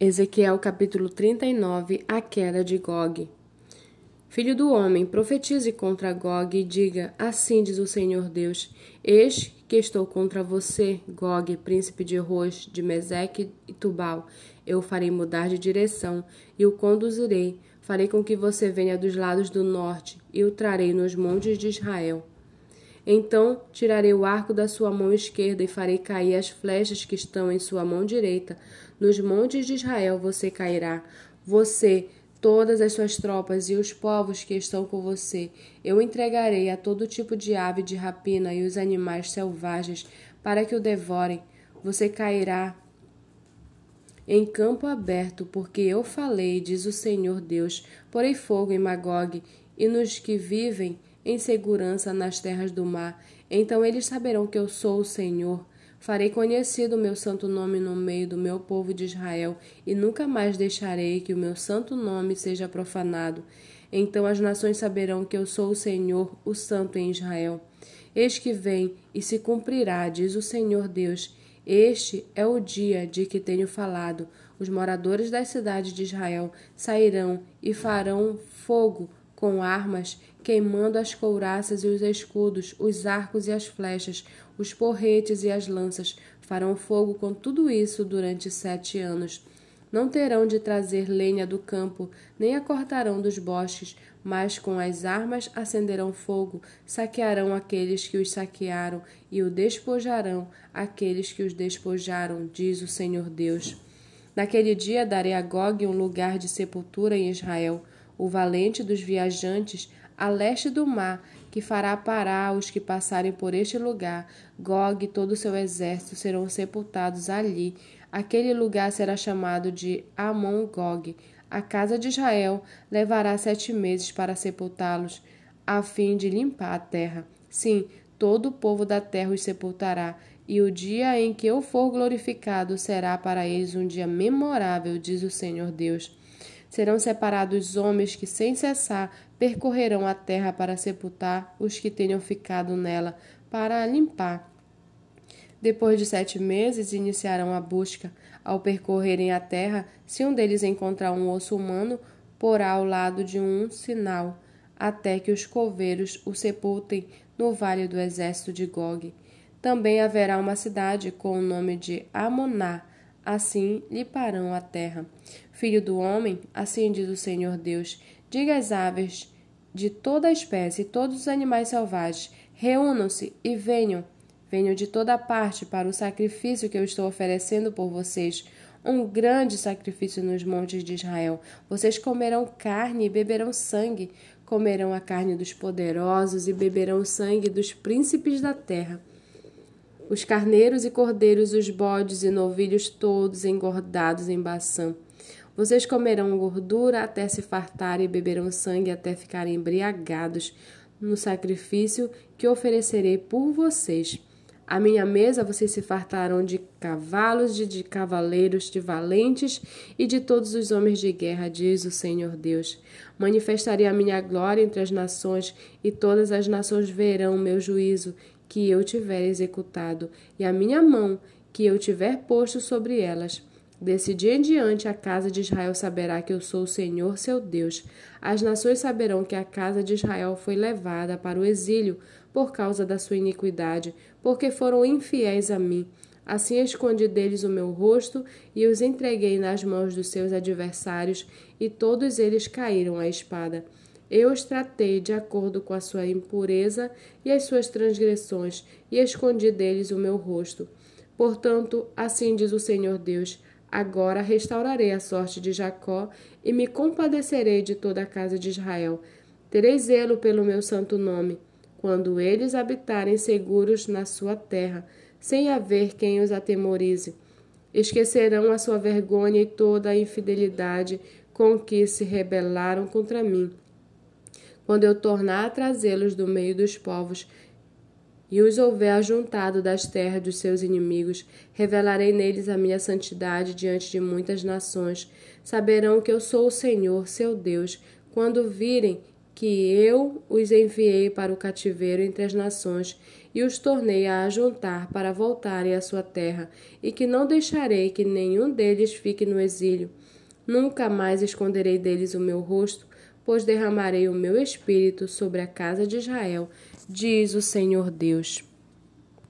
Ezequiel capítulo 39 A queda de Gog Filho do homem, profetize contra Gog e diga: Assim diz o Senhor Deus: Eis que estou contra você, Gog, príncipe de Rosh, de Meseque e Tubal. Eu o farei mudar de direção e o conduzirei. Farei com que você venha dos lados do norte e o trarei nos montes de Israel. Então tirarei o arco da sua mão esquerda e farei cair as flechas que estão em sua mão direita. Nos montes de Israel você cairá. Você, todas as suas tropas e os povos que estão com você. Eu entregarei a todo tipo de ave de rapina e os animais selvagens para que o devorem. Você cairá em campo aberto, porque eu falei, diz o Senhor Deus. Porei fogo em Magog e nos que vivem em segurança nas terras do mar. Então eles saberão que eu sou o Senhor. Farei conhecido o meu santo nome no meio do meu povo de Israel, e nunca mais deixarei que o meu santo nome seja profanado. Então as nações saberão que eu sou o Senhor, o Santo em Israel. Eis que vem e se cumprirá, diz o Senhor Deus. Este é o dia de que tenho falado. Os moradores das cidades de Israel sairão e farão fogo com armas, queimando as couraças e os escudos, os arcos e as flechas, os porretes e as lanças. Farão fogo com tudo isso durante sete anos. Não terão de trazer lenha do campo, nem a cortarão dos bosques, mas com as armas acenderão fogo, saquearão aqueles que os saquearam e o despojarão aqueles que os despojaram, diz o Senhor Deus. Naquele dia darei a Gog um lugar de sepultura em Israel o valente dos viajantes a leste do mar, que fará parar os que passarem por este lugar. Gog e todo o seu exército serão sepultados ali. Aquele lugar será chamado de Amon Gog. A casa de Israel levará sete meses para sepultá-los, a fim de limpar a terra. Sim, todo o povo da terra os sepultará, e o dia em que eu for glorificado será para eles um dia memorável, diz o Senhor Deus. Serão separados homens que, sem cessar, percorrerão a terra para sepultar os que tenham ficado nela, para limpar. Depois de sete meses, iniciarão a busca. Ao percorrerem a terra, se um deles encontrar um osso humano, porá ao lado de um sinal, até que os coveiros o sepultem no vale do exército de Gog. Também haverá uma cidade com o nome de Amoná, assim lhe parão a terra. Filho do homem, assim diz o Senhor Deus, diga às aves de toda a espécie todos os animais selvagens, reúnam-se e venham, venham de toda parte para o sacrifício que eu estou oferecendo por vocês, um grande sacrifício nos montes de Israel. Vocês comerão carne e beberão sangue, comerão a carne dos poderosos e beberão o sangue dos príncipes da terra os carneiros e cordeiros, os bodes e novilhos todos engordados em Baçã. Vocês comerão gordura até se fartarem e beberão sangue até ficarem embriagados no sacrifício que oferecerei por vocês. À minha mesa vocês se fartarão de cavalos, de, de cavaleiros, de valentes e de todos os homens de guerra, diz o Senhor Deus. Manifestarei a minha glória entre as nações, e todas as nações verão o meu juízo, que eu tiver executado, e a minha mão que eu tiver posto sobre elas. Desse dia em diante, a casa de Israel saberá que eu sou o Senhor seu Deus. As nações saberão que a casa de Israel foi levada para o exílio por causa da sua iniquidade, porque foram infiéis a mim. Assim escondi deles o meu rosto e os entreguei nas mãos dos seus adversários, e todos eles caíram à espada. Eu os tratei de acordo com a sua impureza e as suas transgressões, e escondi deles o meu rosto. Portanto, assim diz o Senhor Deus: Agora restaurarei a sorte de Jacó e me compadecerei de toda a casa de Israel. Terei zelo pelo meu santo nome, quando eles habitarem seguros na sua terra, sem haver quem os atemorize. Esquecerão a sua vergonha e toda a infidelidade com que se rebelaram contra mim quando eu tornar a trazê-los do meio dos povos e os houver ajuntado das terras dos seus inimigos, revelarei neles a minha santidade diante de muitas nações. Saberão que eu sou o Senhor, seu Deus, quando virem que eu os enviei para o cativeiro entre as nações e os tornei a ajuntar para voltarem à sua terra, e que não deixarei que nenhum deles fique no exílio. Nunca mais esconderei deles o meu rosto, pois derramarei o meu espírito sobre a casa de Israel, diz o Senhor Deus.